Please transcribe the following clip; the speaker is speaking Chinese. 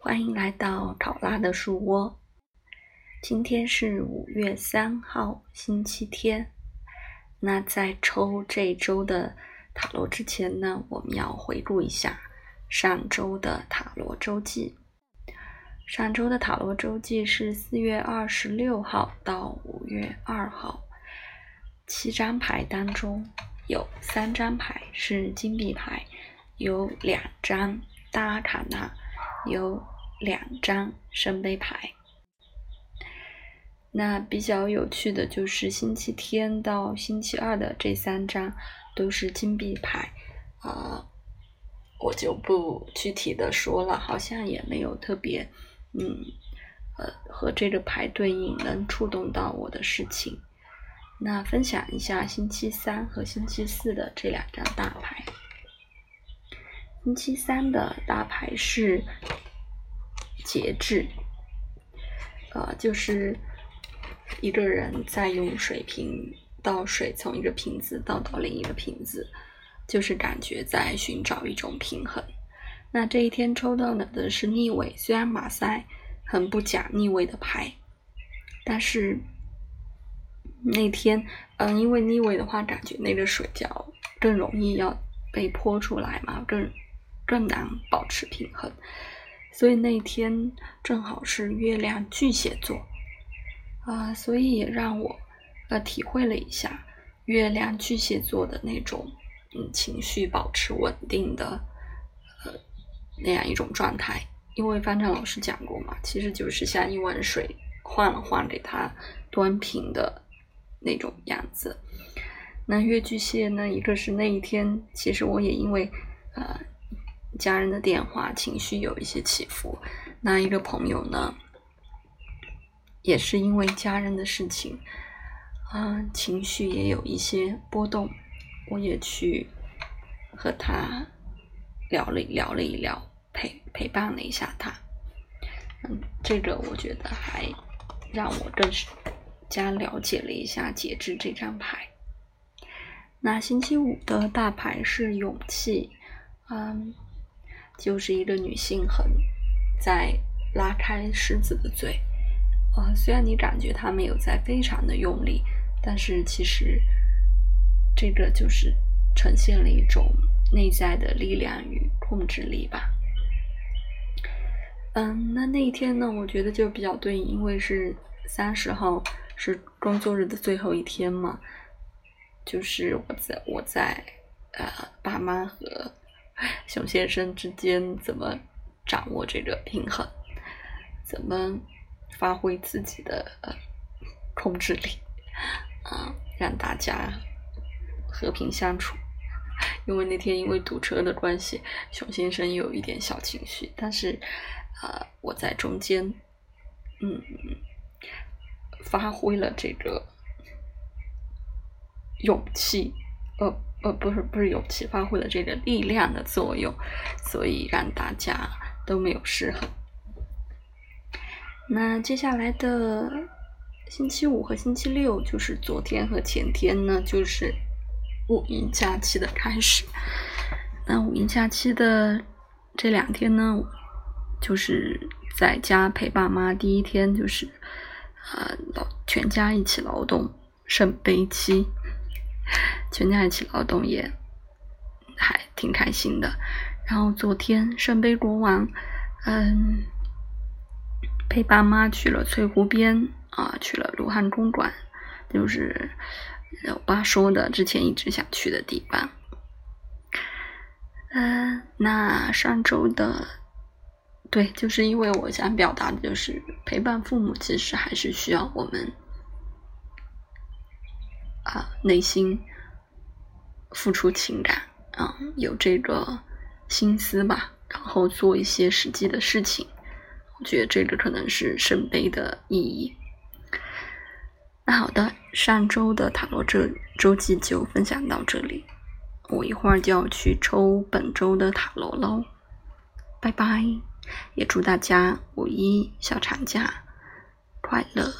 欢迎来到考拉的树窝。今天是五月三号，星期天。那在抽这周的塔罗之前呢，我们要回顾一下上周的塔罗周记。上周的塔罗周记是四月二十六号到五月二号，七张牌当中有三张牌是金币牌，有两张大阿卡纳，有两张圣杯牌。那比较有趣的就是星期天到星期二的这三张都是金币牌，啊，我就不具体的说了，好像也没有特别。嗯，呃，和这个牌对应能触动到我的事情。那分享一下星期三和星期四的这两张大牌。星期三的大牌是节制，呃，就是一个人在用水瓶倒水，从一个瓶子倒到另一个瓶子，就是感觉在寻找一种平衡。那这一天抽到的的是逆位，虽然马赛很不讲逆位的牌，但是那天，嗯，因为逆位的话，感觉那个水饺更容易要被泼出来嘛，更更难保持平衡，所以那天正好是月亮巨蟹座，啊，所以也让我呃体会了一下月亮巨蟹座的那种嗯情绪保持稳定的呃。那样一种状态，因为方丈老师讲过嘛，其实就是像一碗水换了换给他端平的那种样子。那月巨蟹呢，一个是那一天，其实我也因为呃家人的电话，情绪有一些起伏。那一个朋友呢，也是因为家人的事情啊，情绪也有一些波动，我也去和他聊了聊了一聊。陪陪伴了一下他，嗯，这个我觉得还让我更加了解了一下节制这张牌。那星期五的大牌是勇气，嗯，就是一个女性很在拉开狮子的嘴，啊，虽然你感觉她没有在非常的用力，但是其实这个就是呈现了一种内在的力量与控制力吧。嗯，那那一天呢？我觉得就比较对应，因为是三十号是工作日的最后一天嘛。就是我在我在呃爸妈和 熊先生之间怎么掌握这个平衡，怎么发挥自己的呃控制力啊，让大家和平相处。因为那天因为堵车的关系，熊先生有一点小情绪，但是。呃，我在中间，嗯，发挥了这个勇气，呃呃，不是不是勇气，发挥了这个力量的作用，所以让大家都没有失衡。那接下来的星期五和星期六，就是昨天和前天呢，就是五一假期的开始。那五一假期的这两天呢？就是在家陪爸妈第一天，就是呃，劳全家一起劳动，圣杯七，全家一起劳动也还挺开心的。然后昨天圣杯国王，嗯，陪爸妈去了翠湖边啊，去了卢汉公馆，就是我爸说的之前一直想去的地方。嗯，那上周的。对，就是因为我想表达的就是陪伴父母，其实还是需要我们啊内心付出情感啊，有这个心思吧，然后做一些实际的事情。我觉得这个可能是圣杯的意义。那好的，上周的塔罗这周记就分享到这里，我一会儿就要去抽本周的塔罗喽，拜拜。也祝大家五一小长假快乐。